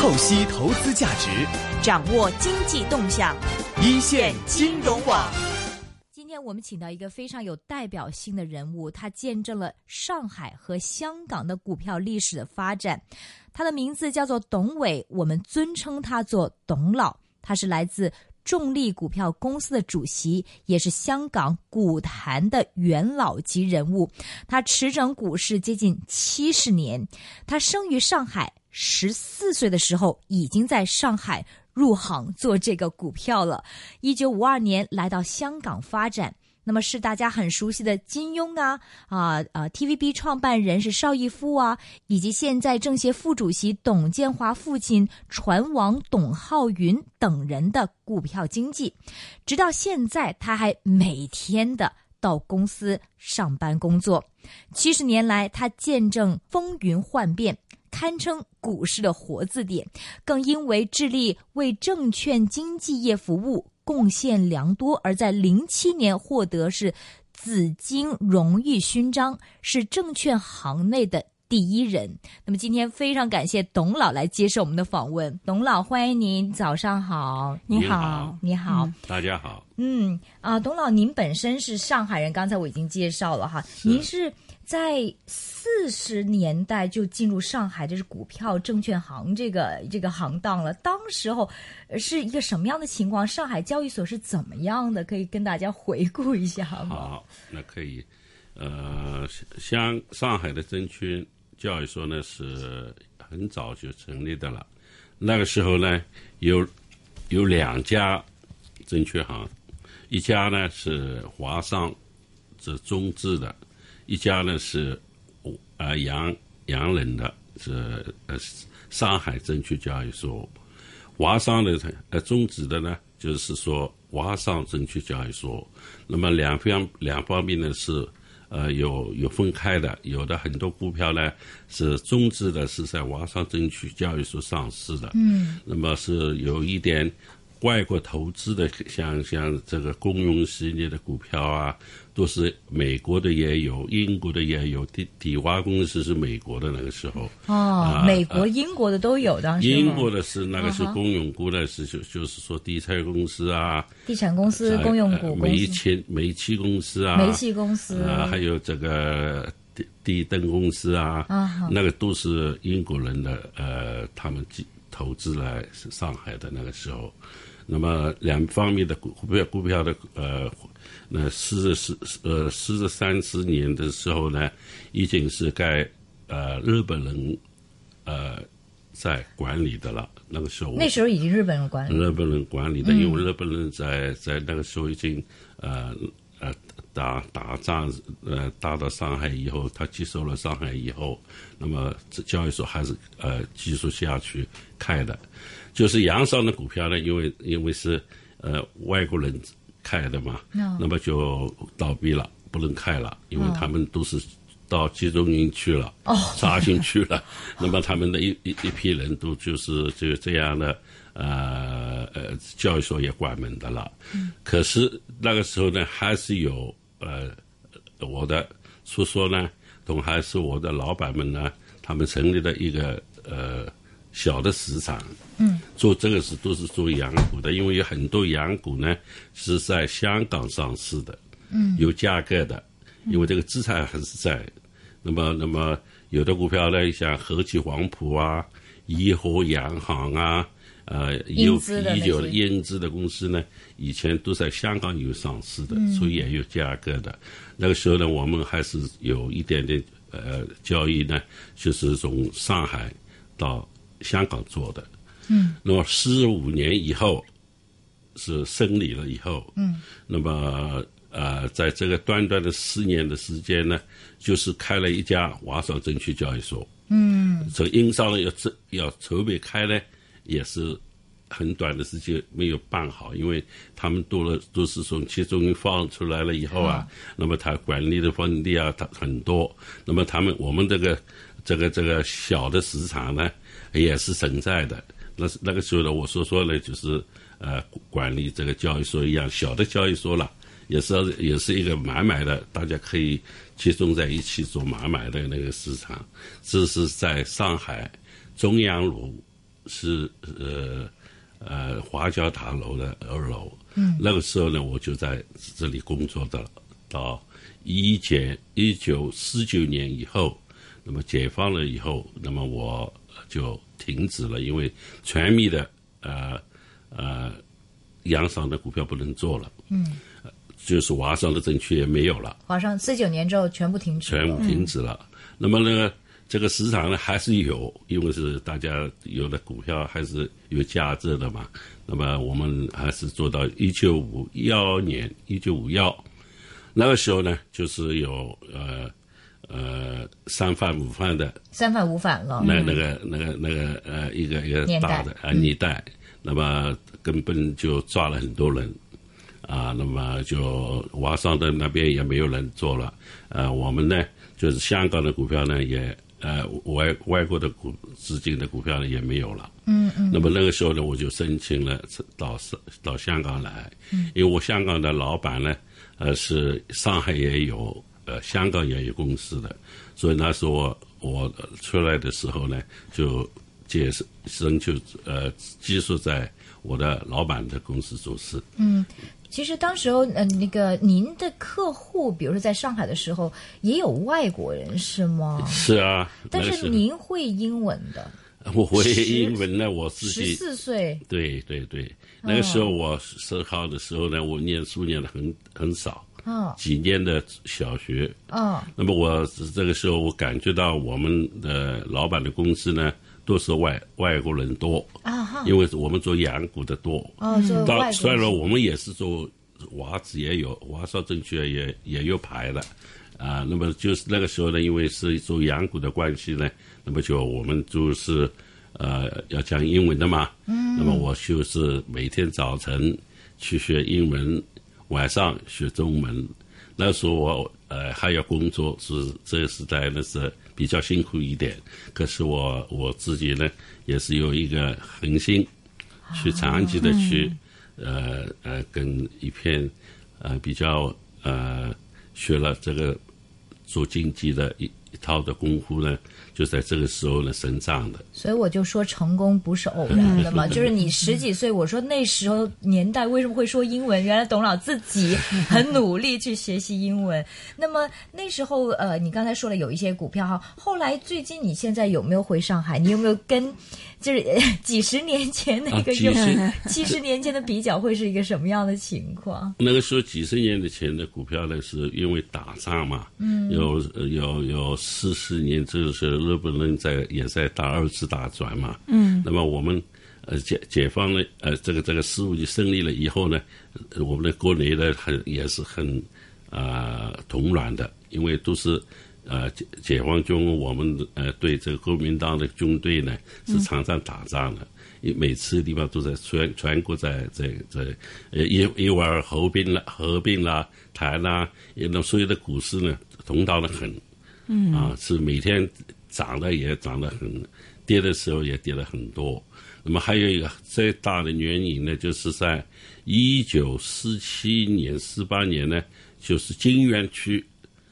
透析投资价值，掌握经济动向，一线金融网。今天我们请到一个非常有代表性的人物，他见证了上海和香港的股票历史的发展。他的名字叫做董伟，我们尊称他做董老。他是来自重力股票公司的主席，也是香港股坛的元老级人物。他持整股市接近七十年。他生于上海，十四岁的时候已经在上海入行做这个股票了。一九五二年来到香港发展。那么是大家很熟悉的金庸啊啊啊！TVB 创办人是邵逸夫啊，以及现在政协副主席董建华父亲船王董浩云等人的股票经济，直到现在他还每天的到公司上班工作。七十年来，他见证风云幻变，堪称股市的活字典，更因为致力为证券经纪业服务。贡献良多，而在零七年获得是紫金荣誉勋章，是证券行内的第一人。那么今天非常感谢董老来接受我们的访问，董老欢迎您，早上好，你好，你好，大家好。嗯。啊，董老，您本身是上海人，刚才我已经介绍了哈，您是。在四十年代就进入上海，这是股票证券行这个这个行当了。当时候是一个什么样的情况？上海交易所是怎么样的？可以跟大家回顾一下吗？好，那可以。呃，像上海的证券交易所呢，是很早就成立的了。那个时候呢，有有两家证券行，一家呢是华商，是中资的。一家呢是，啊洋洋人的，是呃上海证券交易所，华商的呃中资的呢就是说华商证券交易所。那么两方两方面呢是呃有有分开的，有的很多股票呢是中资的，是在华商证券交易所上市的。嗯。那么是有一点外国投资的，像像这个公用事业的股票啊。都是美国的也有，英国的也有。底底华公司是美国的那个时候。哦，美国、英国的都有当时。英国的是那个是公用股的是就就是说地产公司啊。地产公司、公用股、煤气煤气公司啊。煤气公司啊，还有这个地地灯公司啊。啊。那个都是英国人的呃，他们投资来上海的那个时候。那么两方面的股票股票的呃。那四十四呃四十三十年的时候呢，已经是该呃日本人呃在管理的了。那个时候那时候已经日本人管理。日本人管理的，因为日本人在在那个时候已经呃呃打打仗呃打到上海以后，他接收了上海以后，那么这交易所还是呃继续下去开的。就是洋商的股票呢，因为因为是呃外国人。开的嘛，那么就倒闭了，不能开了，因为他们都是到集中营去了，扎进去了。那么他们的一一一批人都就是就这样的，呃呃，交易所也关门的了。嗯可是那个时候呢，还是有呃我的叔叔呢，同还是我的老板们呢，他们成立了一个呃。小的市场，嗯，做这个是都是做洋股的，因为有很多洋股呢是在香港上市的，嗯，有价格的，因为这个资产还是在。那么，那么有的股票呢，像和记黄埔啊、怡和洋行啊，呃，有啤酒的英资的公司呢，以前都在香港有上市的，所以也有价格的。那个时候呢，我们还是有一点点呃交易呢，就是从上海到。香港做的，嗯，那么十五年以后是胜利了以后，嗯，那么呃，在这个短短的四年的时间呢，就是开了一家华商证券交易所，嗯，这个营商呢要这要筹备开呢，也是很短的时间没有办好，因为他们多了都是从集中营放出来了以后啊，那么他管理的方地啊，他很多，那么他们我们这个这个这个小的市场呢。也是存在的。那是那个时候呢，我所说呢，就是呃，管理这个交易所一样，小的交易所了，也是也是一个买卖的，大家可以集中在一起做买卖的那个市场。这是在上海中央路是呃呃华侨塔楼的二楼。嗯，那个时候呢，我就在这里工作的，到一九一九四九年以后，那么解放了以后，那么我就停止了，因为全米的呃呃洋商的股票不能做了。嗯。就是华商的证券也没有了，华商四九年之后全部停止，全部停止了。那么呢，这个市场呢还是有，因为是大家有的股票还是有价值的嘛。那么我们还是做到一九五幺年，一九五幺那个时候呢，就是有呃呃三反五反的，三反五反了。那那个那个那个呃一个一个大的啊年代，那么根本就抓了很多人。啊，那么就华商的那边也没有人做了，呃，我们呢就是香港的股票呢也呃外外国的股资金的股票呢也没有了，嗯嗯。那么那个时候呢，我就申请了到到香港来，嗯，因为我香港的老板呢，呃是上海也有，呃香港也有公司的，所以那时候我我出来的时候呢，就接申就呃寄宿在我的老板的公司做事，嗯。其实当时候，呃，那个您的客户，比如说在上海的时候，也有外国人是吗？是啊，但是您会英文的。我会英文呢，我自己十四岁。对对对，那个时候我十号的时候呢，我念书念的很很少，嗯，几年的小学，嗯，那么我这个时候我感觉到我们的老板的公司呢。都是外外国人多啊，因为我们做洋股的多。哦，做外虽然我们也是做华子，也有华少证券也也有牌的啊。那么就是那个时候呢，因为是做洋股的关系呢，那么就我们就是呃要讲英文的嘛。嗯。那么我就是每天早晨去学英文，晚上学中文。那时候我呃还要工作，是这个时代那是比较辛苦一点。可是我我自己呢，也是有一个恒心，去长期的去呃呃跟一片呃比较呃学了这个做经济的一一套的功夫呢。就在这个时候呢，生长的。所以我就说，成功不是偶然的嘛。就是你十几岁，我说那时候年代为什么会说英文？原来董老自己很努力去学习英文。那么那时候，呃，你刚才说了有一些股票哈。后来最近，你现在有没有回上海？你有没有跟就是 几十年前那个用七十年前的比较，会是一个什么样的情况？那个时候几十年的前的股票呢，是因为打仗嘛，嗯，有有有四十年，就是。日本人在也在打二次大战嘛，嗯，那么我们呃解解放了呃这个这个事务就胜利了以后呢，我们的国内呢很也是很啊同卵的，因为都是呃解解放军我们呃对这个国民党的军队呢是常常打仗的，每次地方都在全全国在在在呃一一会儿合并了合并了台啦，那所有的股市呢同道的很，嗯啊是每天。涨的也涨得很，跌的时候也跌了很多。那么还有一个最大的原因呢，就是在一九四七年、四八年呢，就是金元区，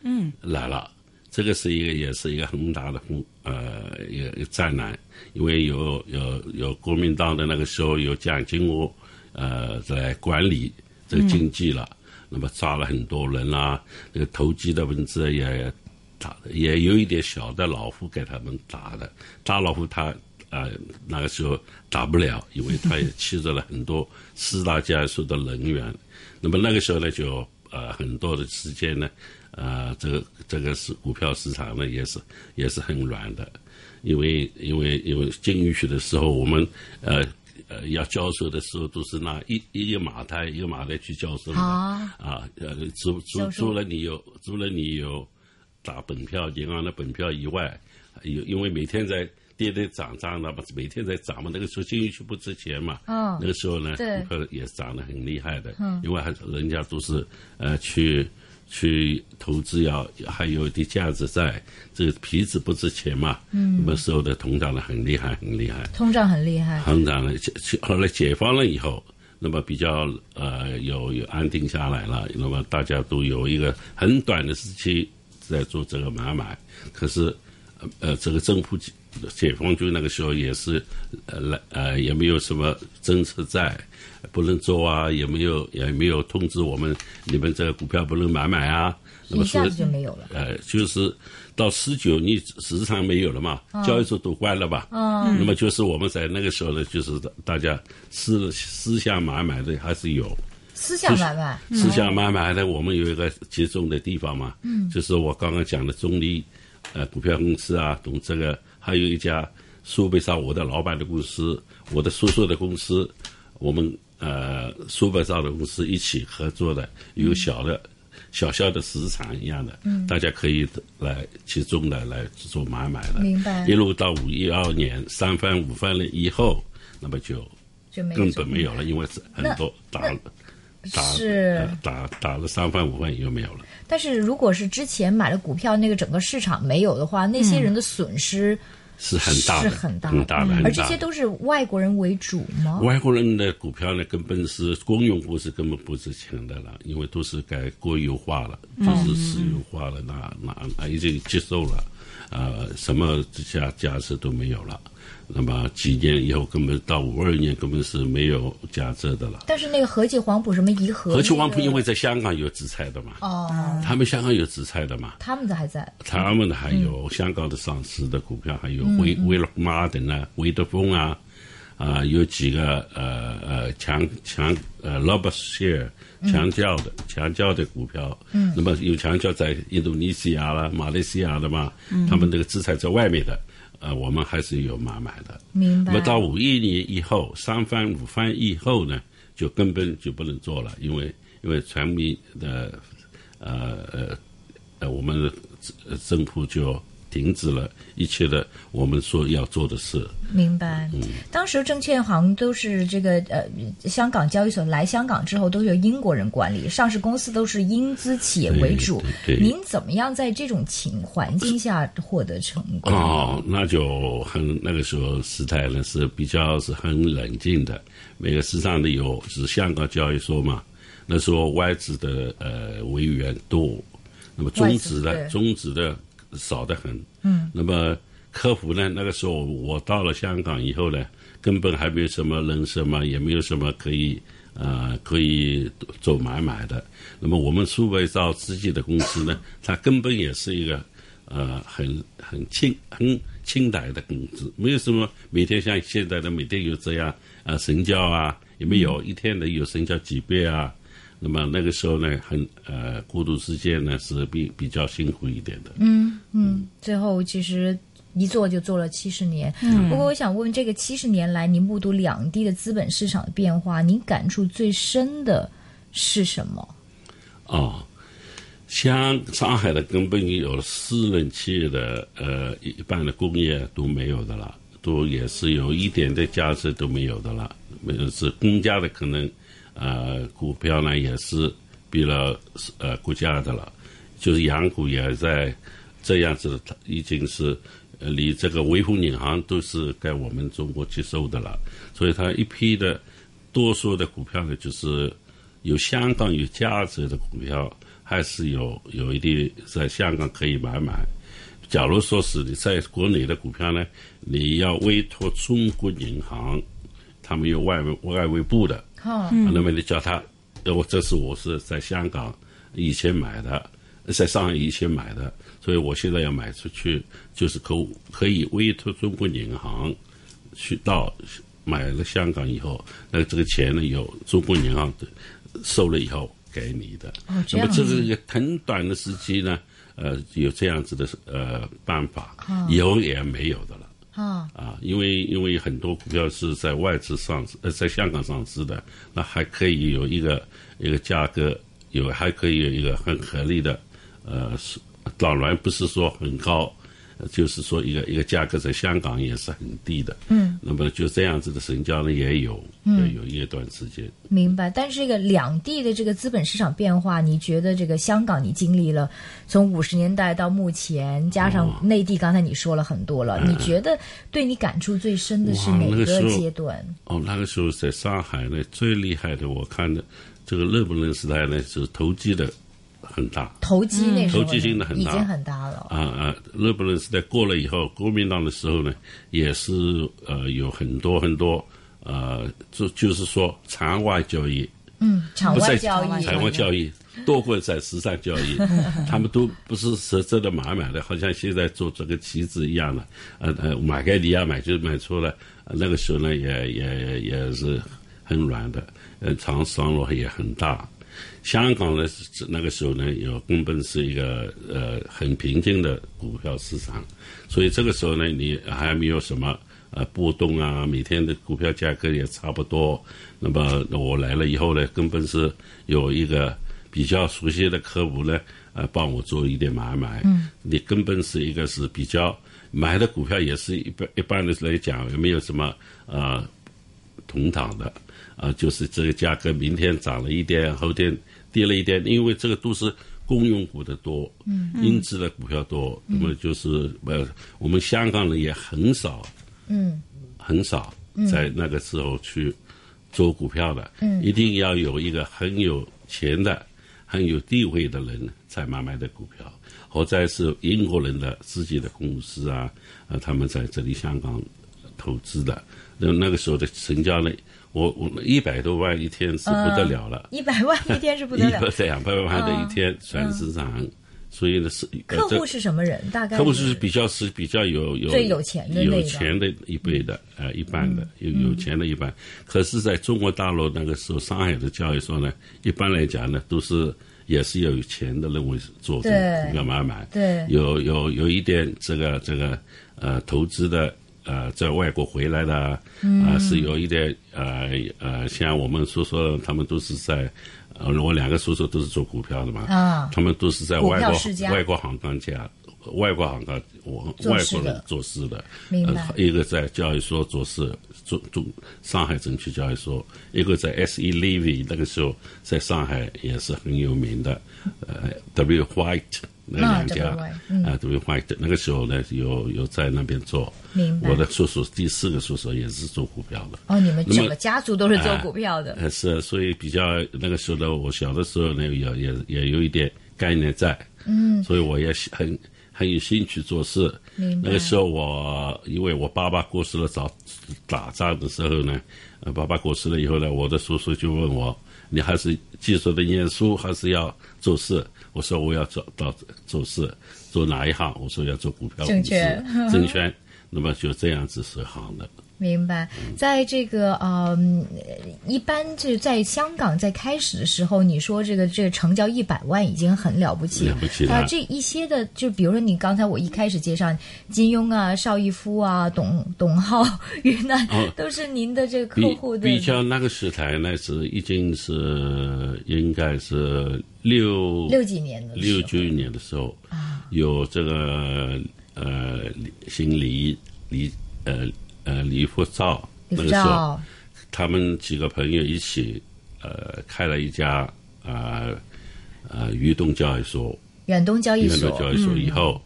嗯，来了。这个是一个，也是一个很大的风，呃，一个灾难，因为有有有国民党的那个时候有蒋经国，呃，在管理这个经济了，那么抓了很多人啦，这个投机的文字也。打的也有一点小的老虎给他们打的，大老虎他呃那个时候打不了，因为他也欺着了很多四大家族的人员。那么那个时候呢，就呃很多的时间呢，呃这个这个是股票市场呢也是也是很软的，因为因为因为进去的时候，我们呃呃要交收的时候都是拿一一个马台一个马台去交收啊啊呃租租租了你有租了你有。打本票，银行的本票以外，有因为每天在跌跌涨涨的嘛，每天在涨嘛。那个时候进去不值钱嘛，嗯，那个时候呢，股票也涨得很厉害的，嗯，因为还人家都是呃去去投资要还有一点价值在，这个皮子不值钱嘛，嗯，那么时候的通胀呢很厉害，很厉害，通胀很厉害，通胀了，后来解放了以后，那么比较呃有有安定下来了，那么大家都有一个很短的时期。在做这个买卖，可是，呃，这个政府解解放军那个时候也是，呃，来呃也没有什么政策在，不能做啊，也没有也没有通知我们，你们这个股票不能买买啊。那么一下子就没有了。呃，就是到十九，你市场没有了嘛，交易所都关了吧。嗯。那么就是我们在那个时候呢，就是大家私私下买卖的还是有。私下买卖。私下买卖的，我们有一个集中的地方嘛。嗯。就是我刚刚讲的中立，呃，股票公司啊，懂这个，还有一家苏北上我的老板的公司，我的叔叔的公司，我们呃苏北上的公司一起合作的，有小的。小小的市场一样的，嗯，大家可以来集中的来做买卖的，明白。一路到五一二年三番五番了以后，那么就就没根本没有了，因为是很多打了打是打打了三番五番又没有了。但是如果是之前买了股票，那个整个市场没有的话，那些人的损失。是很大的，很大的，而这些都是外国人为主吗？外国人的股票呢，根本是公用股是根本不值钱的了，因为都是改国有化了，就是私有化了，那那那已经接受了，呃，什么家价值都没有了。那么几年以后，根本到五二年根本是没有价值的了。但是那个和记黄埔什么颐和，和记黄埔因为在香港有紫菜的嘛，哦，他们香港有紫菜的嘛，他们的还在，他们的还有香港的上市的股票，还有威威乐妈等啊，威德丰啊，啊，有几个呃呃强强呃 l o b s h a r e 强教的强教的股票，嗯，那么有强教在印度尼西亚啦、马来西亚的嘛，他们这个资产在外面的。呃，我们还是有买卖的。明白。那么到五一年以后，三番五番以后呢，就根本就不能做了，因为因为全民的呃呃呃，我们政府就。停止了一切的我们说要做的事。明白。嗯，当时证券行都是这个呃，香港交易所来香港之后都由英国人管理，上市公司都是英资企业为主。对。您怎么样在这种情环境下获得成功？哦，那就很那个时候时态呢是比较是很冷静的，每个市场里有是香港交易所嘛，那时候外资的呃委员多，那么中资的中资的。少得很，嗯，那么客服呢？那个时候我到了香港以后呢，根本还没有什么人什么，也没有什么可以呃可以做买卖的。那么我们苏北造自己的公司呢，它根本也是一个呃很很清很清淡的公司，没有什么每天像现在的每天有这样啊成交啊，也没有一天能有成交几倍啊。那么那个时候呢，很呃，过渡时间呢是比比较辛苦一点的。嗯嗯，最后其实一做就做了七十年。嗯，不过我想问，这个七十年来，您目睹两地的资本市场的变化，您感触最深的是什么？哦，像上海的根本有私人企业的呃一般的工业都没有的了，都也是有一点的价值都没有的了，没有是公家的可能。呃，股票呢也是比了呃国家的了，就是洋股也在这样子，已经是离这个维护银行都是该我们中国接受的了，所以它一批的多数的股票呢，就是有香港有价值的股票，还是有有一定在香港可以买买。假如说是你在国内的股票呢，你要委托中国银行，他们有外外围部的。那么你叫他，我这是我是在香港以前买的，在上海以前买的，所以我现在要买出去，就是可可以委托中国银行去到买了香港以后，那这个钱呢有中国银行收了以后给你的。那么这是一个很短的时期呢，呃，有这样子的呃办法，以后也没有的了。啊，因为因为很多股票是在外资上市，呃，在香港上市的，那还可以有一个一个价格，有还可以有一个很合理的，呃，是当然不是说很高。就是说，一个一个价格在香港也是很低的。嗯，那么就这样子的成交呢也有，嗯，有一段时间。明白。但是这个两地的这个资本市场变化，你觉得这个香港你经历了从五十年代到目前，加上内地，刚才你说了很多了，你觉得对你感触最深的是哪个阶段？哦，那个时候在上海呢，最厉害的，我看的这个日本人时代呢，是投机的很大。投机那时候投机性的很大已经很大了。啊啊，日本人时代过了以后，国民党的时候呢，也是呃有很多很多呃，就就是说场外交易，嗯，场外交易，场外交易多过在时尚交易，他们都不是实质的买卖的，好像现在做这个旗子一样的，呃呃，买给你要买就买出来，呃那个时候呢也也也是很软的，呃，长商路也很大。香港呢，那个时候呢，有根本是一个呃很平静的股票市场，所以这个时候呢，你还没有什么呃波动啊，每天的股票价格也差不多。那么我来了以后呢，根本是有一个比较熟悉的客户呢，呃，帮我做一点买卖。嗯，你根本是一个是比较买的股票也是一般一般的来讲，也没有什么呃同档的。啊，就是这个价格，明天涨了一点，后天跌了一点，因为这个都是公用股的多，嗯，英资的股票多，那么就是呃，我们香港人也很少，嗯，很少在那个时候去做股票的，嗯，一定要有一个很有钱的、很有地位的人才买卖的股票，或者是英国人的自己的公司啊，呃，他们在这里香港投资的，那那个时候的成交呢？我我一百多万一天是不得了了，一百万一天是不得了，两百万的一天全市场，所以呢是客户是什么人？大概客户是比较是比较有有最有钱的有钱的一辈的呃一般的有有钱的一般，可是在中国大陆那个时候上海的交易所呢，一般来讲呢都是也是要有钱的认为做这个股票买卖，对，有有有一点这个这个呃投资的。呃，在外国回来的啊，是有一点呃呃，像我们叔叔他们都是在，呃，我两个叔叔都是做股票的嘛，啊，他们都是在外国外国行当家，外国行当我外国人做事的，明白。一个在交易所做事，做做上海证券交易所，一个在 S E Levy 那个时候在上海也是很有名的，呃，W White。那两家啊，都有坏的。那个时候呢，有有在那边做。明白。我的叔叔第四个叔叔也是做股票的。哦，你们整个家族都是做股票的。呃，是，所以比较那个时候呢，我小的时候呢，也也也有一点概念在。嗯。所以我也很很有兴趣做事。那个时候我因为我爸爸过世了，早打仗的时候呢，爸爸过世了以后呢，我的叔叔就问我：“你还是继续的念书，还是要做事？”我说我要做到做事，做哪一行？我说要做股票股市，证券。那么就这样子是好的。明白，在这个呃，一般就在香港在开始的时候，你说这个这个成交一百万已经很了不起了不起啊！这一些的，就比如说你刚才我一开始介绍金庸啊、邵逸夫啊、董董浩、云南，都是您的这个客户的。比较那个时代那，是已经是应该是六六几年的六九年的时候啊，有这个呃姓李李呃。呃，李福照那个时候，他们几个朋友一起，呃，开了一家啊啊，豫东交易所。远东交易所。远东交易所以后，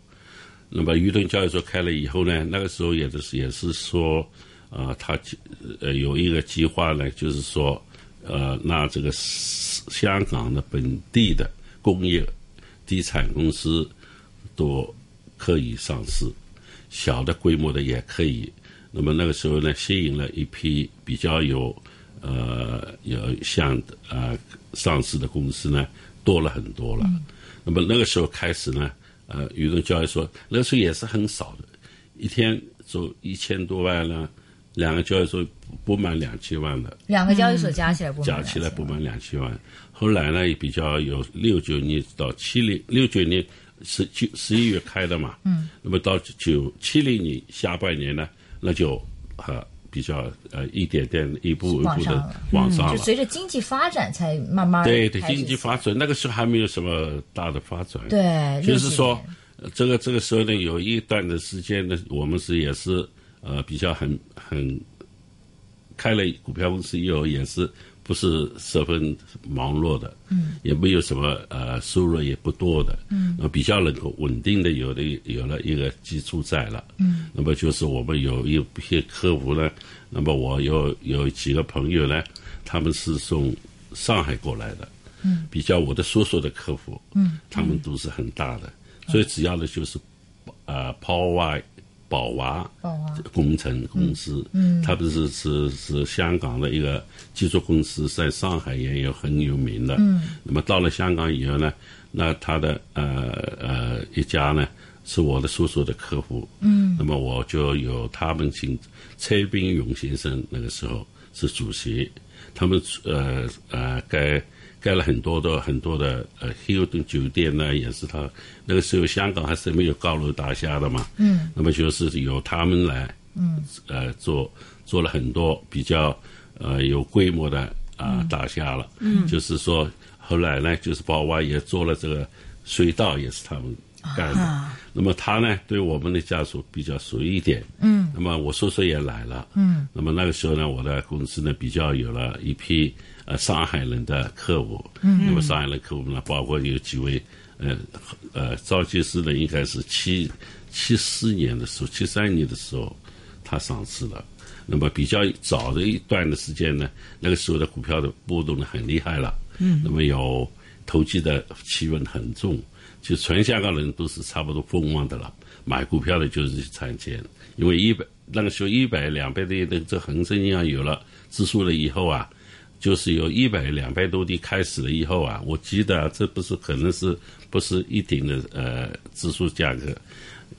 那么豫东交易所开了以后呢，那个时候也是也是说，啊，他呃有一个计划呢，就是说，呃，那这个香港的本地的工业地产公司都可以上市，小的规模的也可以。那么那个时候呢，吸引了一批比较有，呃，有像呃上市的公司呢，多了很多了。那么那个时候开始呢，呃，宇东交易所那个时候也是很少的，一天做一千多万呢，两个交易所不满两千万的。两个交易所加起来不加起来不满两千万。后来呢，也比较有六九年到七零六九年十九十一月开的。嘛。嗯。那么到九七零年下半年呢？那就呃比较呃一点点一步一步的往上。了，就随着经济发展才慢慢对对经济发展那个时候还没有什么大的发展，对，就是说这个这个时候呢有一段的时间呢我们是也是呃比较很很开了股票公司以后也是。不是十分忙碌的，嗯，也没有什么呃收入也不多的，嗯，那比较能够稳定的有的有了一个基础在了，嗯，那么就是我们有一批客户呢，那么我有有几个朋友呢，他们是从上海过来的，嗯，比较我的叔叔的客户，嗯，他们都是很大的，所以主要的就是，呃，抛外。宝华工程公司，嗯，它不是是是香港的一个技术公司，在上海也有很有名的。嗯，那么到了香港以后呢，那他的呃呃一家呢是我的叔叔的客户。嗯，那么我就有他们请崔炳勇先生那个时候是主席，他们呃呃该。盖了很多的很多的呃希尔顿酒店呢，也是他那个时候香港还是没有高楼大厦的嘛。嗯。那么就是由他们来，嗯，呃，做做了很多比较呃有规模的啊大厦了。嗯。就是说后来呢，就是宝华也做了这个隧道，也是他们干的。那么他呢，对我们的家属比较熟一点。嗯。那么我叔叔也来了。嗯。那么那个时候呢，我的公司呢比较有了一批。呃，上海人的客户，嗯那么上海的客户呢，包括有几位，呃，呃，赵介石呢，应该是七七四年的时候，七三年的时候，他上市了。那么比较早的一段的时间呢，那个时候的股票的波动呢很厉害了。嗯。那么有投机的气氛很重，就全香港人都是差不多疯狂的了，买股票的就是去参钱，因为一百那个时候一百两百的那这恒生银行有了指数了以后啊。就是有一百两百多的开始了以后啊，我记得这不是可能是不是一定的呃指数价格，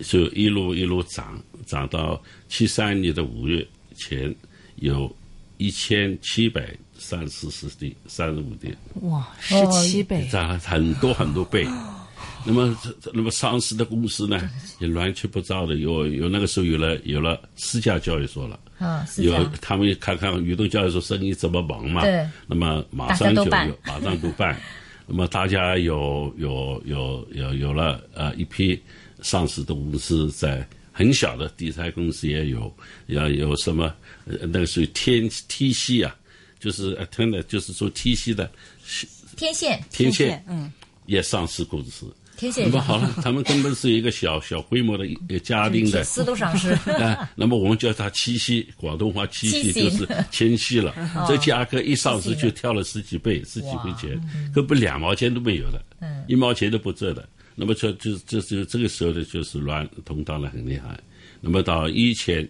就一路一路涨，涨到七三年的五月前有一千七百三四十点三十五点，哇，十七倍，涨了很多很多倍。那么，那么上市的公司呢，也乱七八糟的，有有那个时候有了有了私家交易所了，啊，有他们看看移动交易所生意怎么忙嘛，对，那么马上就有，马上都办，那么大家有有有有有了呃一批上市的公司，在很小的地产公司也有，要有什么那个属于天 T C 啊，就是呃，真的就是做 T C 的天线，天线，嗯，也上市公司。那么好了，他们根本是一个小小规模的一个家庭的，上市。啊，那么我们叫它七夕，广东话七夕就是 千禧了。这价格一上市就跳了十几倍，十几块钱，根本两毛钱都没有的，一毛钱都不挣的。那么这就这就这个时候呢，就是乱通荡的很厉害。那么到一千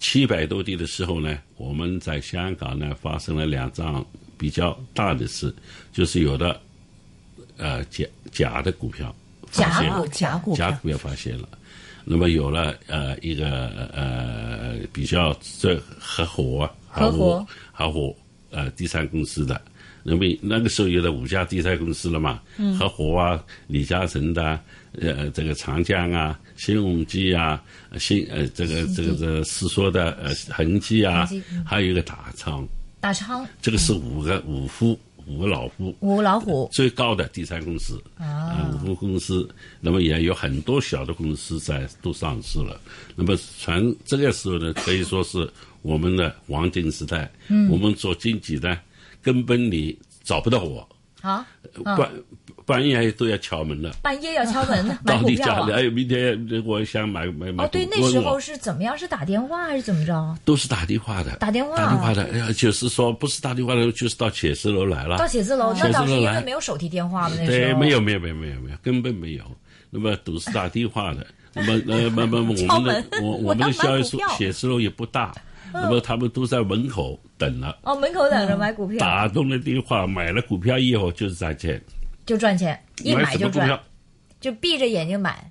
七百多地的时候呢，我们在香港呢发生了两桩比较大的事，就是有的。呃，假假的股票，假股假股假股票发现了，那么有了呃一个呃比较这合伙合伙。合伙呃第三公司的，那么那个时候有了五家第三公司了嘛，合伙啊，李嘉诚的呃这个长江啊，新鸿基啊，新呃这个这个这世说的呃恒基啊，还有一个大昌，大昌，这个是五个五夫。五个老虎，五老虎最高的第三公司啊，五个公司，那么也有很多小的公司在都上市了。那么全这个时候呢，可以说是我们的黄金时代。嗯，我们做经济的，根本你找不到我。啊，半半夜都要敲门了，半夜要敲门呢，买股票啊！哎，明天我想买买买。哦，对，那时候是怎么样？是打电话还是怎么着？都是打电话的，打电话，打电话的，就是说不是打电话的，就是到写字楼来了。到写字楼，那当时因为没有手提电话嘛，那对，没有没有没有没有没有，根本没有。那么都是打电话的。那么呃，慢慢 我们的我我们的交易所写字楼也不大，那么他们都在门口等了。哦，门口等着买股票。打通了电话，买了股票以后就是赚钱。就赚钱，一买就赚，就闭着眼睛买，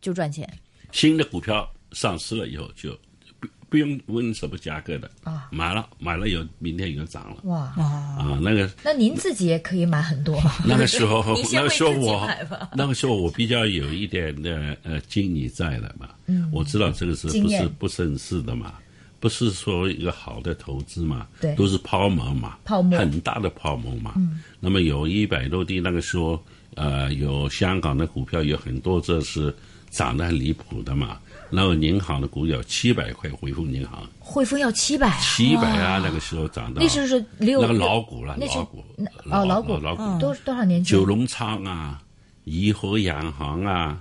就赚钱。新的股票上市了以后，就不不用问什么价格的啊，买了买了有明天有涨了。哇啊，那个那您自己也可以买很多。那个时候那个时候我那个时候我比较有一点的呃经理在的嘛，嗯，我知道这个是不是不省事的嘛。不是说一个好的投资嘛？对，都是泡沫嘛，泡沫很大的泡沫嘛。嗯，那么有一百多地，那个时候，呃，有香港的股票有很多，这是涨得很离谱的嘛。然后银行的股有七百块，汇丰银行，汇丰要七百，七百啊，那个时候涨到那时候是六那个老股了，老股，哦，老股，老股多多少年前？九龙仓啊，怡和洋行啊，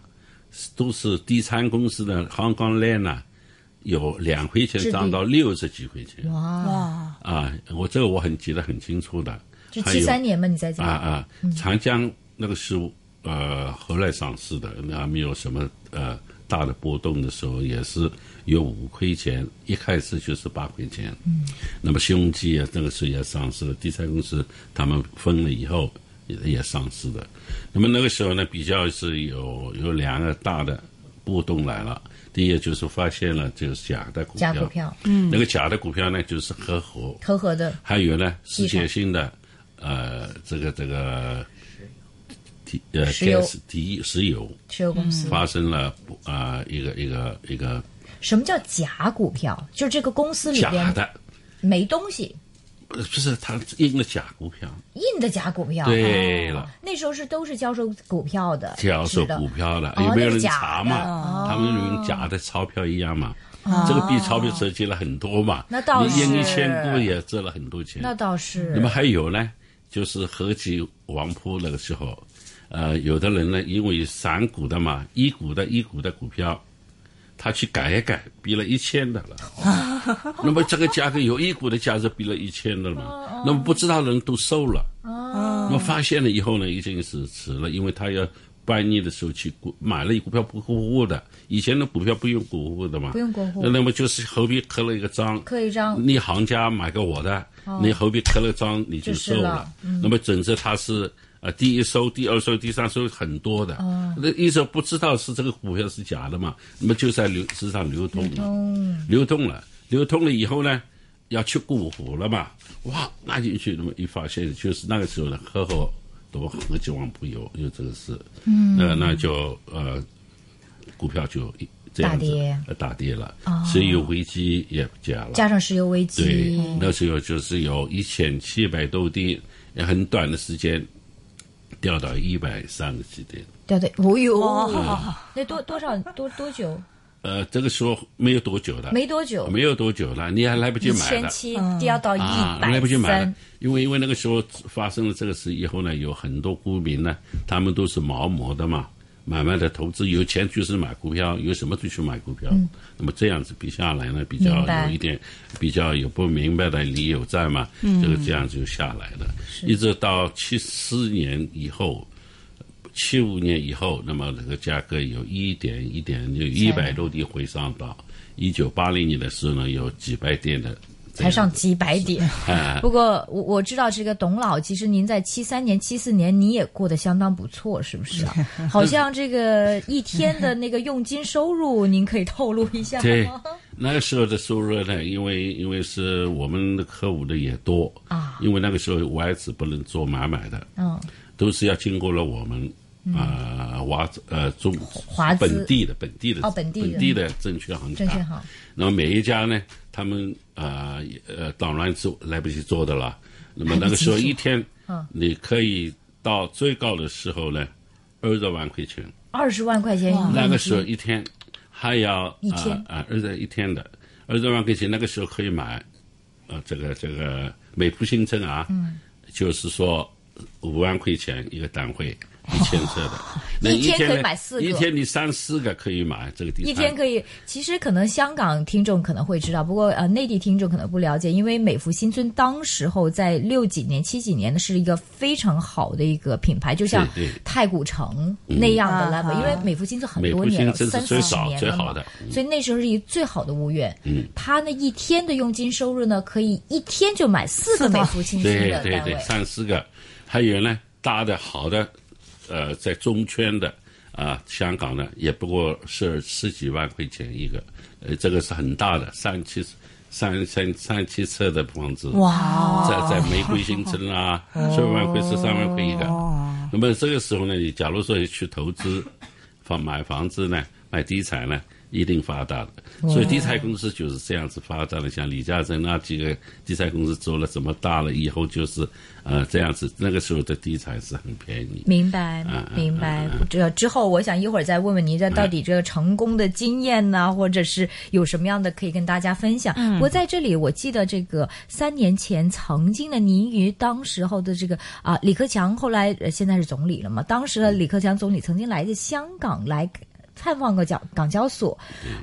都是地产公司的香港链呐。有两块钱涨到六十几块钱，哇！啊，我这个我很记得很清楚的。就七三年嘛，你在讲啊啊，长江那个是呃后来上市的，那没有什么呃大的波动的时候，也是有五块钱，一开始就是八块钱。嗯，那么兄弟啊，那个时候也上市了，地产公司他们分了以后也也上市的。那么那个时候呢，比较是有有两个大的波动来了。第一个就是发现了就是假的股票，假股票，嗯，那个假的股票呢就是合伙合伙的。还有呢，世界性的呃，这个这个提呃石油。提石油。石油公司。发生了啊、一个一个一个什么叫假股票？就是这个公司里假边的，没东西，呃不是他印的假股票，印的假股票。对了，那时候是都是销售股票的，销售股票的，哦有没有人查嘛？哦他们用假的钞票一样嘛。这个币钞票折进了很多嘛，那倒你印一千股也折了很多钱。那倒是。那么还有呢，就是合集王铺那个时候，呃，有的人呢，因为散股的嘛，一股的一股的股票，他去改一改，比了一千的了。那么这个价格有一股的价值比了一千的了嘛？那么不知道的人都收了。那么发现了以后呢，已经是迟了，因为他要半夜的时候去股买了一股票不过户的，以前的股票不用过户的嘛。不用过户那么就是后边刻了一个章，刻一张你行家买给我的，你后边刻了章你就收就是了那么整着它是呃第一收、第二收、第三收很多的，哦。那一直不知道是这个股票是假的嘛，那么就在流市场流通了，流通。了，流通了以后呢，要去过户了嘛，哇，拿进去，那么一发现就是那个时候呢，合伙多合集网铺有有这个事，嗯，那那就呃股票就这样子大跌大跌了，石油危机也加了，加上石油危机对，，那时候就是有一千七百多点，很短的时间掉到一百三十几点。掉到，哦哟，那多多少多多久？呃，这个时候没有多久了，没多久，没有多久了，你还来不及买的千七掉到一啊，百来不及买因为因为那个时候发生了这个事以后呢，有很多股民呢，他们都是毛毛的嘛。慢慢的投资，有钱就是买股票，有什么就去买股票。那么这样子比下来呢，比较有一点比较有不明白的理由在嘛，这个这样就下来了。一直到七四年以后，七五年以后，那么这个价格有一点一点，有一百多点回上到一九八零年的时候呢，有几百点的才上几百点。啊，不过我我知道这个董老，其实您在七三年、七四年你也过得相当不错，是不是啊？好像这个一天的那个佣金收入，您可以透露一下对吗？，那个时候的收入呢，因为因为是我们的客户的也多啊，因为那个时候外资不能做买卖的，嗯，都是要经过了我们啊华呃中华本地的本地的哦本地的。的证券行，证券行那么每一家呢，他们啊呃当然做来不及做的了。那么那个时候一天嗯，你可以到最高的时候呢，二十万块钱。二十万块钱一那个时候一天还要一天啊啊二十一天的二十万块钱，那个时候可以买，呃这个这个美孚新城啊，嗯，就是说五万块钱一个单位。一千册的，那一天可以买四个。一天你三四个可以买这个地一天可以，其实可能香港听众可能会知道，不过呃内地听众可能不了解，因为美孚新村当时候在六几年、七几年的是一个非常好的一个品牌，就像对对。太古城那样的嗯。level，、因为美孚新村很多年了，三四十是最早年了嘛最好的，所以那时候是一个最好的屋苑。嗯，他那一天的佣金收入呢，可以一天就买四个美孚新村的对对对，的单位。三四个，还有呢大的好的，呃，在中圈的啊、香港呢也不过是十几万块钱一个，呃，这个是很大的，三七三三三七册的房子，哇，在在玫瑰新村啊，十二万块十三万块一个。那么这个时候呢，你假如说去投资房买房子呢，买地产呢，一定发达的。所以地产公司就是这样子发展的，像李嘉诚那几个地产公司做了这么大了以后，就是呃这样子。那个时候的地产是很便宜。明白明白。这之后，我想一会儿再问问您，这到底这个成功的经验呢，或者是有什么样的可以跟大家分享？嗯不过在这里，我记得这个三年前曾经的您与当时候的这个啊李克强，后来呃现在是总理了嘛？当时的李克强总理曾经来自香港来。探访过港港交所，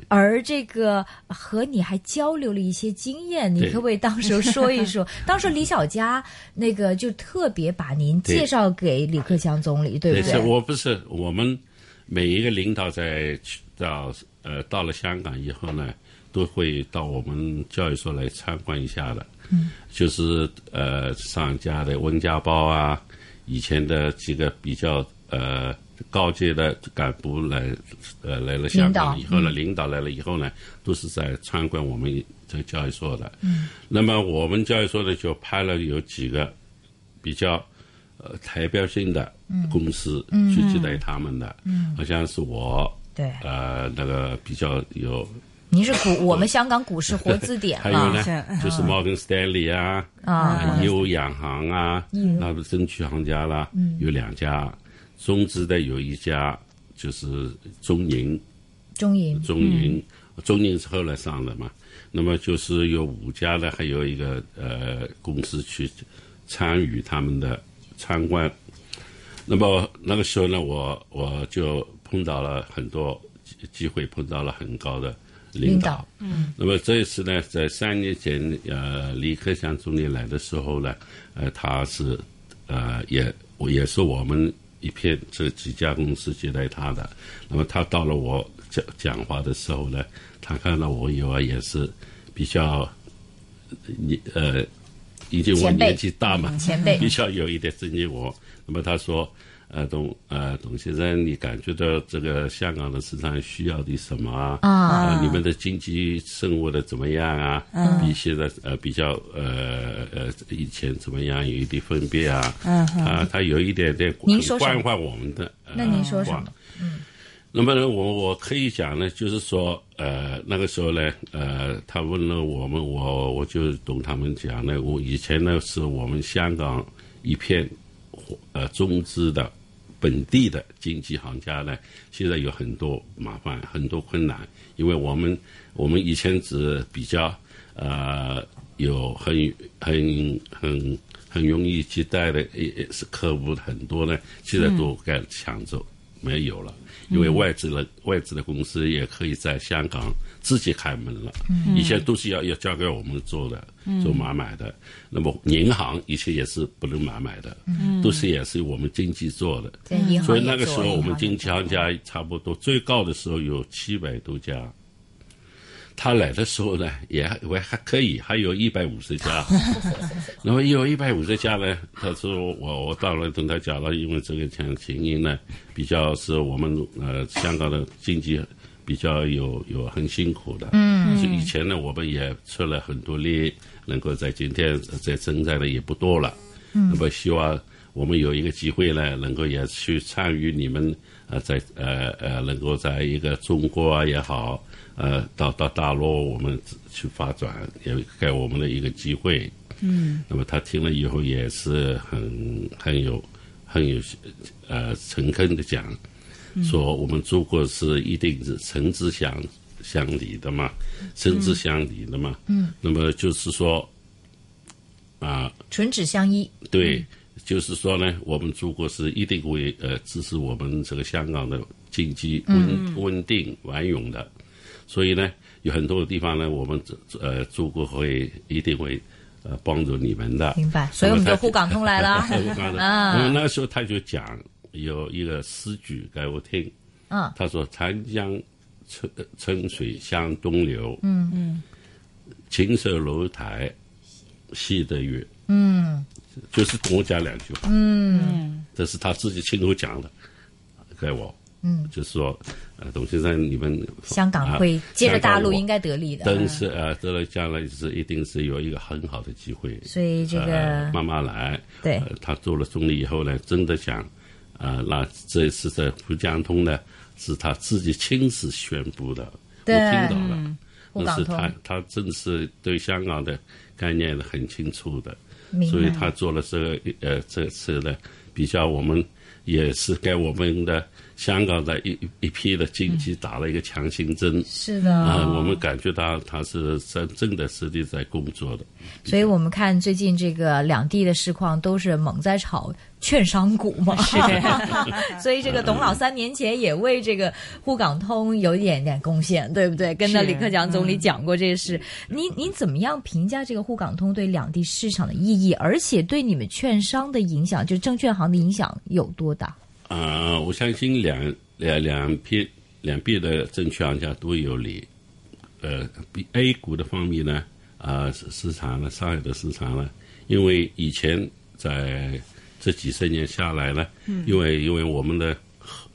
而这个和你还交流了一些经验，你可不可以当时说一说？当时李小佳那个就特别把您介绍给李克强总理，对不是对？我不是我们每一个领导在去到呃到了香港以后呢，都会到我们教育所来参观一下的。嗯，就是呃上家的温家宝啊，以前的几个比较呃高阶的干部来呃来了香港以后呢，领导来了以后呢，都是在参观我们这个交易所的。嗯，那么我们交易所呢就派了有几个比较。呃，代表性的公司去接待他们的，嗯，好像是我，对。呃，那个比较有，您是股我们香港股市活字典还有了呢 是，就是摩根斯丹利啊，啊，义乌洋行啊，那不争取行家啦，有两家，中资的有一家，就是中银，中银。中银，中银是后来上的嘛，那么就是有五家的，还有一个呃公司去参与他们的参观。那么那个时候呢，我我就碰到了很多机机会，碰到了很高的领导。领导。嗯，那么这一次呢，在三年前，呃，李克强总理来的时候呢，呃，他是呃也也是我们一片这几家公司接待他的。那么他到了我讲讲话的时候呢，他看到我以后也是比较你呃，已经我年纪大嘛，前辈 比较有一点尊敬我。那么他说，呃，董呃董先生，你感觉到这个香港的市场需要的什么啊？啊呃你们的经济生活的怎么样啊？比现在呃比较呃呃以前怎么样有一点分别啊？嗯啊，他有一点点关怀我们的。呃那您说什么？嗯？那么呢，我我可以讲呢，就是说，呃，那个时候呢，呃，他问了我们，我我就懂他们讲呢，我以前呢是我们香港一片呃中资的本地的经济行家呢，现在有很多麻烦，很多困难，因为我们我们以前只比较呃有很很很很容易接待的也也是客户很多呢，现在都该抢走。没有了，因为外资的、外资的公司也可以在香港自己开门了。以前都是要要交给我们做的，做买卖的。那么银行以前也是不能买卖的，都是也是我们经济做的。所以那个时候，我们经济行家差不多最高的时候有七百多家。他来的时候呢，也还我还可以，还有一百五十家。那么有一百五十家呢，他说我我当然跟他讲了，因为这个情情形呢，比较是我们呃香港的经济比较有有很辛苦的。嗯，以前呢，我们也出了很多力，能够在今天在征战的也不多了。嗯，那么希望我们有一个机会呢，能够也去参与你们呃在呃呃能够在一个中国啊也好。呃，到到大陆我们去发展，也给我们的一个机会。嗯，那么他听了以后也是很很有很有呃诚恳的讲，说我们中国是一定是诚之相相离的嘛，诚之相离的嘛。嗯，那么就是说啊，唇齿相依。对，就是说呢，我们中国是一定会呃支持我们这个香港的经济稳、稳定繁荣的。所以呢，有很多的地方呢，我们呃中国会一定会呃帮助你们的。明白，所以我们就沪港通来了。啊那时候他就讲有一个诗句给我听，嗯，他说：“长江春春水向东流，嗯。嗯，青色楼台戏得月。”嗯，就是跟我讲两句话，嗯，这是他自己亲口讲的，给我，嗯，就是说，呃，董先生，你们香港会接着大陆应该得利的。但是呃，得了将来是一定是有一个很好的机会，所以这个呃、慢慢来。对。呃，他做了总理以后呢，真的想，啊、那这一次的沪江通呢，是他自己亲自宣布的，我听到了，沪港通那是他他真是对香港的概念很清楚的。所以他做了这个呃这次呢，比较我们也是给我们的香港的一一批的经济打了一个强心针。是的啊、我们感觉到他是真正的实力在工作的。所以我们看最近这个两地的市况都是猛在炒券商股嘛，是 所以这个董老三年前也为这个沪港通有一点点贡献，对不对？跟着李克强总理讲过这个事。您您怎么样评价这个沪港通对两地市场的意义，而且对你们券商的影响，就是证券行的影响有多大？啊、我相信两两两边两边的证券行家都有理。呃比，A 股的方面呢，啊、市市场呢，上海的市场呢，因为以前在这几十年下来呢，因为因为我们的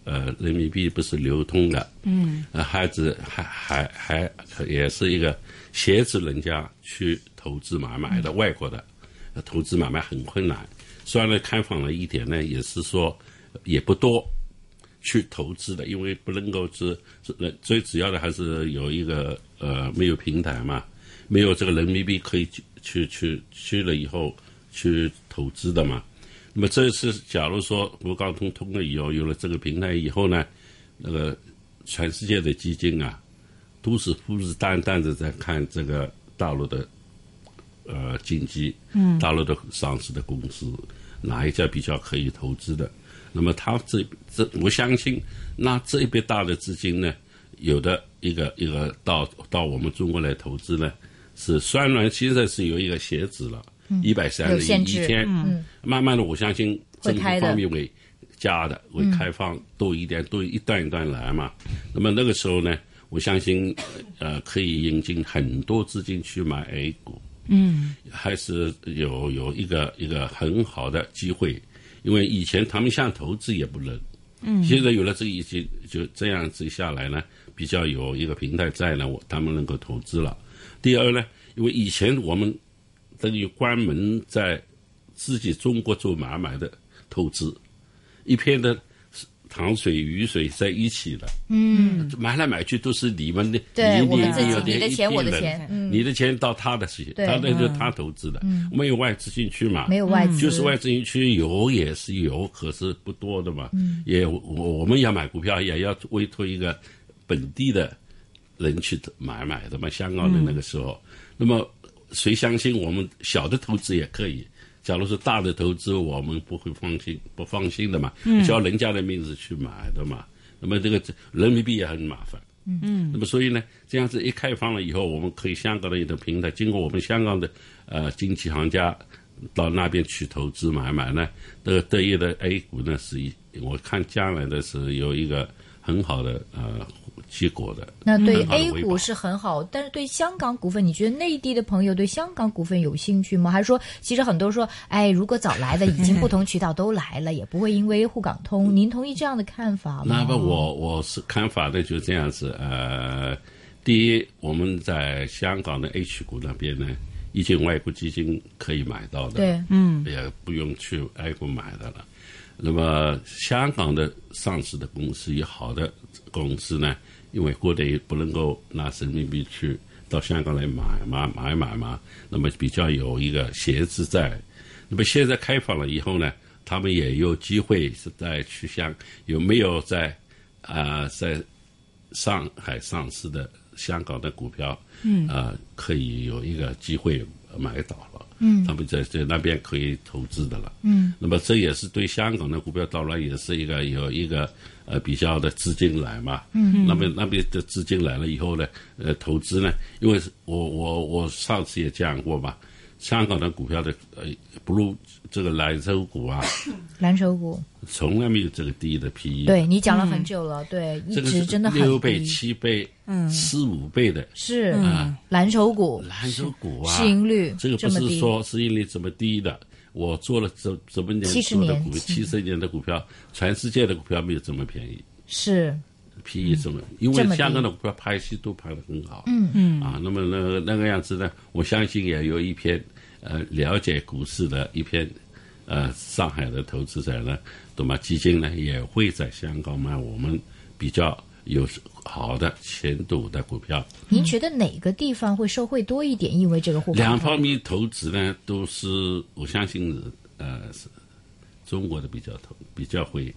呃人民币不是流通的，嗯，呃，孩子还还还也是一个挟持人家去投资买卖的，外国的呃投资买卖很困难。虽然呢开放了一点呢，也是说也不多去投资的，因为不能够是最主要的还是有一个呃没有平台嘛，没有这个人民币可以去去去去了以后去投资的嘛。那么这次假如说沪港通通了以后，有了这个平台以后呢，那个全世界的基金啊，都是虎视眈眈的在看这个大陆的呃经济，嗯，大陆的上市的公司哪一家比较可以投资的？那么他这这，我相信那这一笔大的资金呢，有的一个一个到到我们中国来投资呢，是虽然现在是有一个鞋子了，一百三十一天，嗯慢慢的我相信政府会开的方面会加的，会开放多一点，多一段一段来嘛。那么那个时候呢，我相信呃可以引进很多资金去买 A 股。嗯，还是有有一个一个很好的机会，因为以前他们想投资也不能，嗯，现在有了这一些，就这样子下来呢，比较有一个平台在呢，我他们能够投资了。第二呢，因为以前我们等于关门在自己中国做买卖的投资，一片的糖水雨水在一起的，嗯，买来买去都是你们的，你你你的一钱我的钱嗯。你的钱到他的事情，对他那就他投资的，没有外资进去嘛，没有外资，就是外资进去有也是有，可是不多的嘛。也我我们要买股票也要委托一个本地的人去买买的嘛，香港的那个时候。那么谁相信我们小的投资也可以？假如是大的投资，我们不会放心不放心的嘛，叫人家的名字去买的嘛。那么这个人民币也很麻烦。嗯嗯，那么所以呢，这样子一开放了以后，我们可以香港的一个平台，经过我们香港的呃经济行家到那边去投资买卖呢，这个得益的 A 股呢是一，我看将来的是有一个很好的呃结果的。那对 A 股是很好，但是对香港股份，你觉得内地的朋友对香港股份有兴趣吗？还是说，其实很多说，哎，如果早来的已经不同渠道都来了，也不会因为沪港通。您同意这样的看法吗？那么我我是看法呢，就是这样子。呃，第一，我们在香港的 H 股那边呢，已经外国基金可以买到的，对，嗯，也不用去 A 股买的了。那么香港的上市的公司，有好的公司呢，因为国内不能够拿人民币去到香港来买嘛，买买嘛，那么比较有一个限制在。那么现在开放了以后呢，他们也有机会是在去香有没有在啊、在上海上市的香港的股票，嗯，啊、可以有一个机会买到了，嗯，他们在在那边可以投资的了，嗯，那么这也是对香港的股票到来也是一个有一个呃比较的资金来嘛，嗯，那么那边的资金来了以后呢，呃，投资呢，因为我我我上次也讲过嘛，香港的股票的呃不如这个蓝筹股啊，蓝筹股，从来没有这个低的 PE，对你讲了很久了，对，一直真的很六倍、七倍、嗯。四五倍的。是啊。蓝筹股。蓝筹股啊，市盈率这个不是说市盈率这么低的。我做了这这么年70做的股，七十年的股票，全世界的股票没有这么便宜。是，PE 这么，因为香港的股票拍戏都拍得很好，嗯。嗯。啊，那么那个那个样子呢，我相信也有一篇呃了解股市的一篇呃上海的投资者呢，那么基金呢也会在香港买我们比较有好的前途的股票。您觉得哪个地方会受惠多一点？因为这个沪港两方面投资呢，都是我相信呃是中国的比较投比较会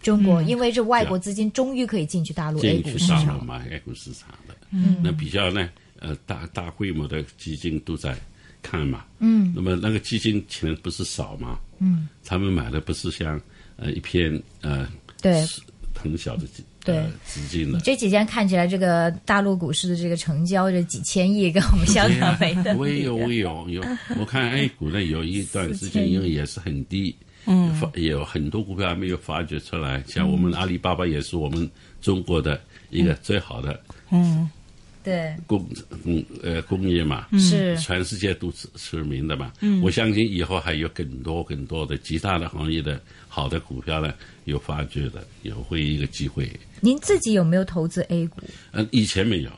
中国，因为这外国资金终于可以进去大陆 A 进股市场去大陆，买 A 股市场的。嗯，那比较呢，呃，大大规模的基金都在看嘛。嗯，那么那个基金钱不是少嘛？嗯，他们买的不是像呃一片呃对。很小的资对呃资金的。这几天看起来，这个大陆股市的这个成交这几千亿，跟我们香港没的我也有，我也有有，我看 A 股呢有一段时间因为也是很低，嗯，发也有很多股票还没有发掘出来，像我们阿里巴巴也是我们中国的一个最好的嗯对，工工呃工业嘛，是全世界都知知名的嘛。嗯我相信以后还有更多更多的其他的行业的好的股票呢，有发掘的，有会一个机会。您自己有没有投资 A 股？嗯，以前没有。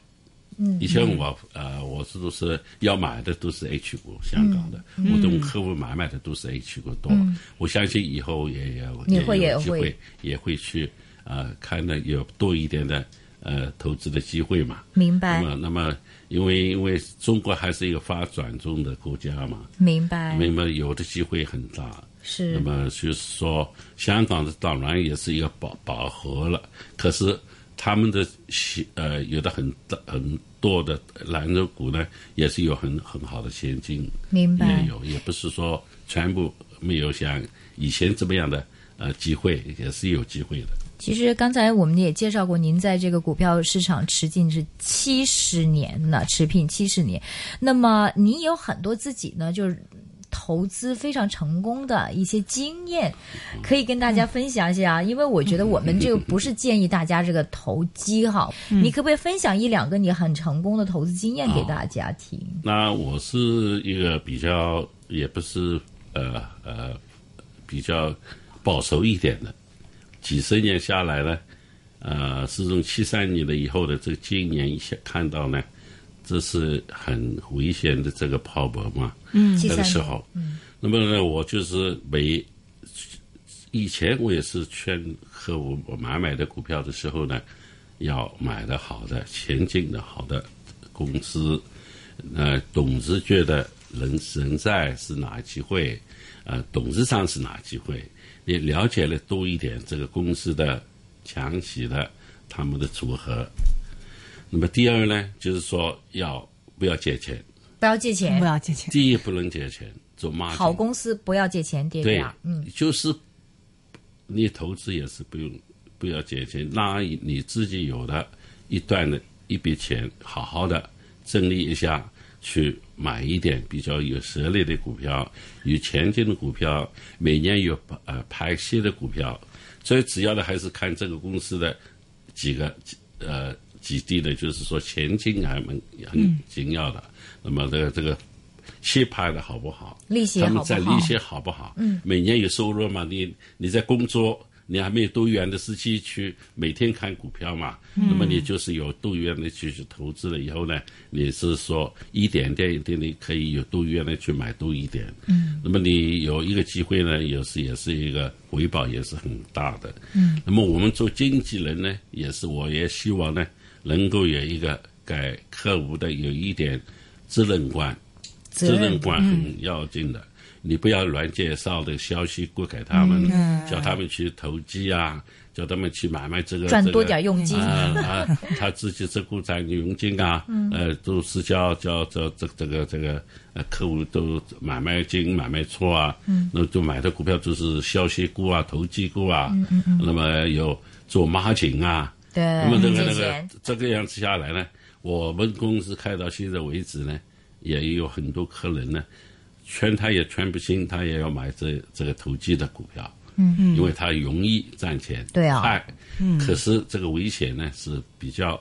嗯，以前我呃，我是都是要买的都是 H 股，香港的，嗯我跟客户买卖的都是 H 股多。我相信以后也也会有机会，也会去呃看的有多一点的呃投资的机会嘛。明白那，么，那么因为因为中国还是一个发展中的国家嘛，明白，那么有的机会很大。是那么就是说，香港的当然也是一个饱饱和了，可是他们的西呃有的很大很多的蓝筹股呢，也是有很很好的前景，明白也有，也不是说全部没有像以前这么样的呃机会，也是有机会的。其实刚才我们也介绍过，您在这个股票市场持进是七十年了，持聘七十年。那么你有很多自己呢，就是投资非常成功的一些经验，可以跟大家分享一下。因为我觉得我们这个不是建议大家这个投机哈，你可不可以分享一两个你很成功的投资经验给大家听？那我是一个比较，也不是呃呃比较保守一点的，几十年下来呢，呃，自从七三年的以后的这个今年一下看到呢，这是很危险的这个泡沫嘛，嗯那个时候，嗯，那么呢，我就是每以前我也是劝客户我买买的股票的时候呢，要买的好的、前景的好的公司，呃，董事觉得人人在是哪机会，呃，董事长是哪机会，你了解了多一点这个公司的强企的他们的组合。那么第二呢，就是说要不要借钱？不要借钱不，要借钱。第一不能借钱，做 margin 好公司不要借钱跌对价。嗯，，就是你投资也是不用不要借钱，那你自己有的一段的一笔钱，好好的整理一下，去买一点比较有实力的股票，有前景的股票，每年有呃派息的股票。最主要的还是看这个公司的几个呃几地的，就是说前景还蛮很紧要的。那么这个这个息派的好不好？利息他们好他们在利？息好不好？嗯，每年有收入嘛？你你在工作，你还没有多元的时期去每天看股票嘛？那么你就是有多元的去去投资了以后呢，你是说一点点一点的可以有多元的去买多一点。嗯，那么你有一个机会呢，也是也是一个回报也是很大的。嗯，那么我们做经纪人呢，也是我也希望呢，能够有一个给客户的有一点责任观。责任观很要紧的，你不要乱介绍的消息过给他们，叫他们去投机啊，叫他们去买卖这个赚多点佣金。啊啊，他自己这股赚佣金啊，呃，都是叫叫叫这这个这个呃客户都买卖进买卖出啊，那就买的股票就是消息股啊、投机股啊，那么有做马景啊，对，那么这个那个这个样子下来呢，我们公司开到现在为止呢，也有很多客人呢，劝他也劝不清，他也要买这这个投机的股票，嗯嗯，因为他容易赚钱，对啊。快，嗯，可是这个危险呢是比较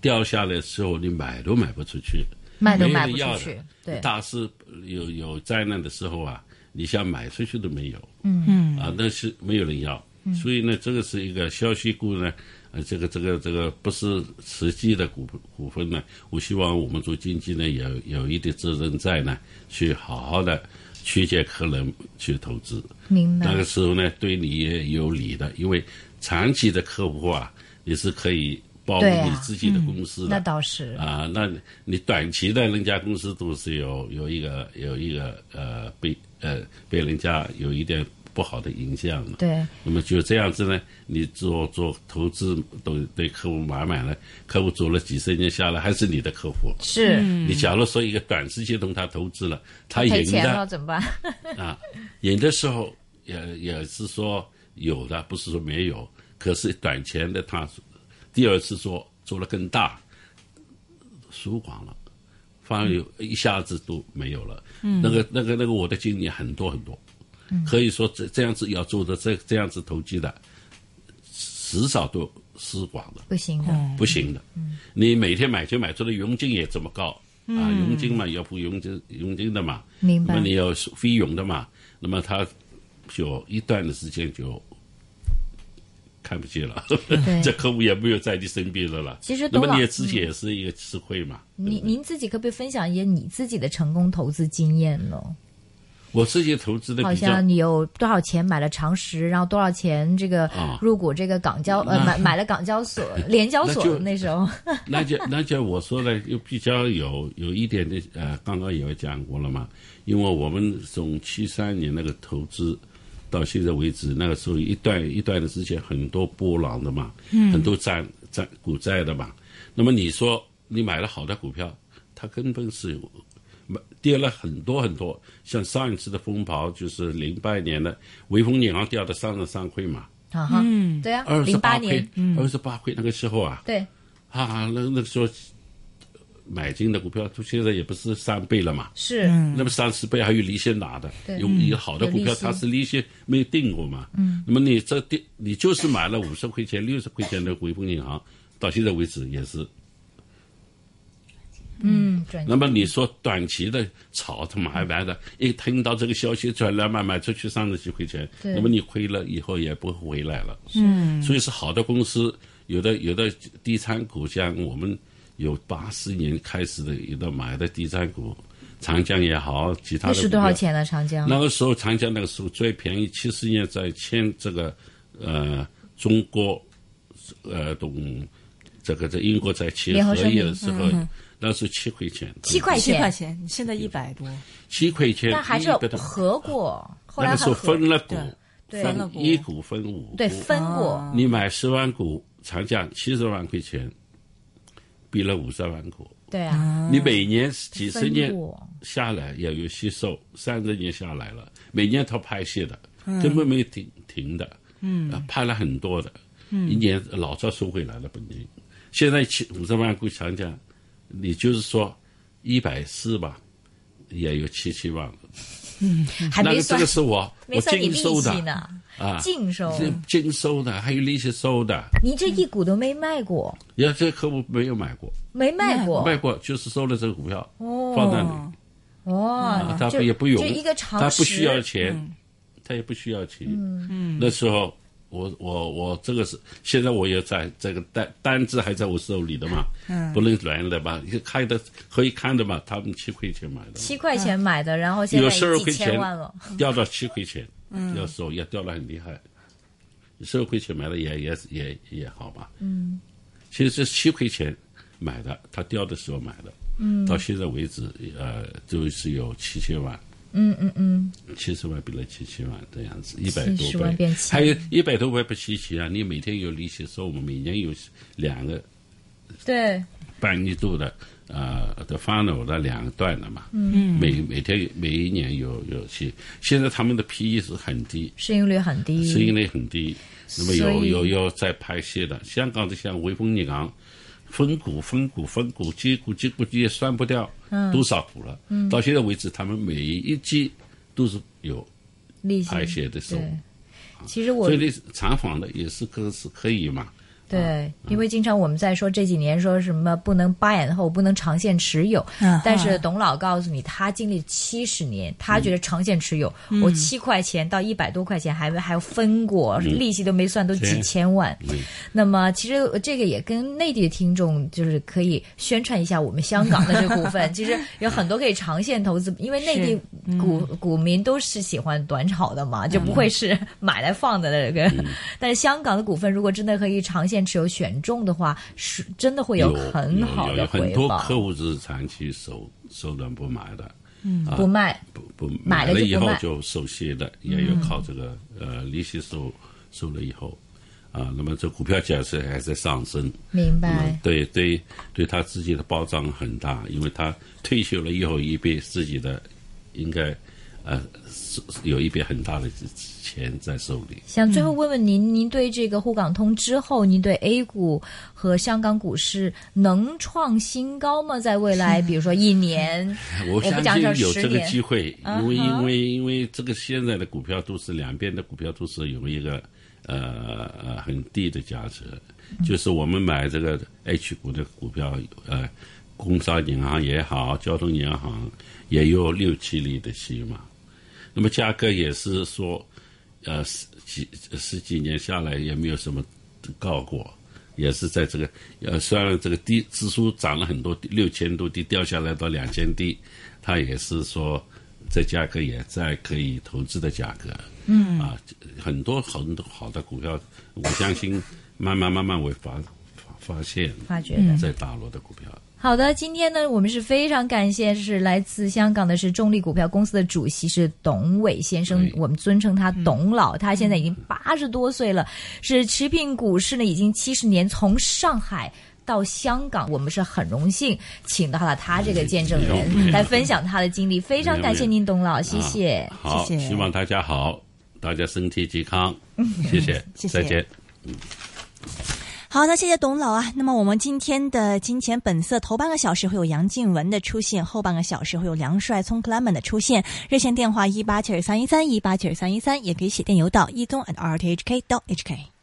掉下来的时候，你买都买不出去，卖都卖不出去的。对，大事有有灾难的时候啊，你想买出去都没有，嗯。嗯啊，那是没有人要，所以呢，这个是一个消息股呢，呃，这个这个这个不是实际的股股份呢，我希望我们做经济呢，有有一点责任在呢，去好好的曲解客人去投资，明白那个时候呢，对你也有利的，因为长期的客户啊，你是可以保护你自己的公司的。那倒是。啊，那你短期的人家公司都是有有一个有一个呃被呃被人家有一点不好的影响了。对，那么就这样子呢，你做做投资都对客户满满了，客户做了几十年下来还是你的客户。是你假如说一个短时间同他投资了，他赢赔钱了的怎么办？啊，赢的时候也也是说有的，不是说没有。可是短钱的他第二次做做了更大，输光了，反而有一下子都没有了。嗯，那个那个那个，我的经验很多很多，可以说这这样子要做的这这样子投机的，迟早都失光的。不行的，不行的。你每天买就买出的佣金也这么高、啊，佣金嘛要付佣金佣金的嘛，明白那么你要费用的嘛，那么他就一段的时间就看不见了，这客户也没有在你身边了了。其实那么你也自己也是一个吃亏嘛。您您自己可不可以分享一些你自己的成功投资经验呢？我自己投资的好像你有多少钱买了长实，然后多少钱这个啊。入股这个港交呃买买了港交所、联交所那时候，那就那就我说的又比较有有一点的呃，刚刚也有讲过了嘛，因为我们从七三年那个投资到现在为止，那个时候一段一段的时间很多波浪的嘛，很多债债股债的嘛。那么你说你买了好的股票，它根本是有跌了很多很多，像上一次的风暴就是零八年的潍坊银行掉到三十三块嘛，啊哈，对啊，二十零八八块年，，二十八块那个时候啊，对，啊，那那个时候买进的股票，就现在也不是三倍了嘛，是，那么三十倍还有利息拿的，对。有有好的股票它是利息没有定过嘛，嗯，那么你这定你就是买了五十块钱、六十块钱的潍坊银行，到现在为止也是。嗯，转那么你说短期的炒它买买的，一听到这个消息转来买买出去三十几块钱，那么你亏了以后也不会回来了。嗯，所以是好的公司，有的有的地产股，像我们有八四年开始的，有的买的地产股，长江也好，其他的？是多少钱呢？长江那个时候长江那个时候最便宜，七十年在签这个呃中国呃懂这个在英国在签合约的时候，那是七块钱，七块七块钱，钱，现在一百多，七块钱，但还是合过，后来那个时候分了股，对。分了股一股分五股，对分过，你买十万股，长江七十万块钱，比了五十万股。对啊，你每年几十年下来要有吸收，三十年下来了，每年他拍戏的，根本没停停的，嗯，拍了很多的，一年老早收回来了本金。现在七五十万股长江，你就是说一百四吧，也有七七万了。那个这还没算个是我我净收的啊，净收。净收的，还有利息收的。你这一股都没卖过，呀，这个客户没有买过，没卖过，卖过就是收了这个股票，哦放那里，哇啊，他就也不用他不需要钱，他也不需要钱。嗯，那时候我我我这个是现在我也在这个单单子还在我手里的嘛，嗯。不能乱的嘛，看的可以看的嘛，他们七块钱买的，七块钱买的，然后现在有十二几块钱千万了，掉到七块钱，要收也掉的很厉害，十二块钱买的也也也也好吧，嗯，其实是七块钱买的，他掉的时候买的，嗯，到现在为止，呃，就是有七千万。嗯嗯嗯，七十万变了七七万这样子，一百多倍。万变还有一百多倍不稀奇啊！你每天有利息收，我们每年有两个对，半年度的呃的 final 的两个段的嘛，嗯，每每天每一年有有息，现在他们的 PE 是很低，市盈率很低，市盈率很低，那么有有有在拍戏的，香港的像潍坊银行。分股、分股、分股，接股、接股也算不掉多少股了。到现在为止，他们每一季都是有利息的收入。其实我所以你长房的也是可是可以嘛。对，因为经常我们在说这几年说什么不能 buy and hold，不能长线持有，嗯。但是董老告诉你，他经历七十年，他觉得长线持有，我七块钱到一百多块钱还还要分过，利息都没算，都几千万。那么其实这个也跟内地的听众就是可以宣传一下我们香港的这个股份，其实有很多可以长线投资，因为内地股股民都是喜欢短炒的嘛，就不会是买来放的那个。但是香港的股份如果真的可以长线持有选中的话，是真的会有有很好的很多。客户是长期收收短不买的，嗯不卖，不不买了以后就收息的，也有靠这个呃利息收收了以后啊，那么这股票价是还在上升。明白。对对对他自己的保障很大，因为他退休了以后一笔自己的应该呃是有一笔很大的钱在手里。想最后问问您，您对这个沪港通之后，您对 A 股和香港股市能创新高吗？在未来，比如说一年，我相信有这个机会，嗯因为因为因为这个现在的股票都是两边的股票都是有一个呃呃很低的价值，嗯就是我们买这个 H 股的股票，呃，工商银行也好，交通银行也有六七厘的息嘛，那么价格也是说，呃十几十几年下来也没有什么高过。也是在这个呃，虽然这个低指数涨了很多，六千多低掉下来到两千低，它也是说这价格也在可以投资的价格。嗯啊，很多很多好的股票，我相信慢慢慢慢会发发发现，发掘的。在大陆的股票。好的，今天呢，我们是非常感谢，是来自香港的，是中力股票公司的主席是董伟先生，我们尊称他董老，他现在已经八十多岁了，是持平股市呢已经七十年，从上海。到香港，我们是很荣幸请到了他这个见证人来分享他的经历，非常感谢您，董老，谢谢。啊，谢谢希望大家好，大家身体健康，谢谢，谢谢再见。好的，谢谢董老啊。那么我们今天的金钱本色头半个小时会有杨静文的出现，后半个小时会有梁帅聪 Clement 的出现。热线电话一八七二三一三一八七二三一三，也可以写电邮到一宗 at rthk dot hk。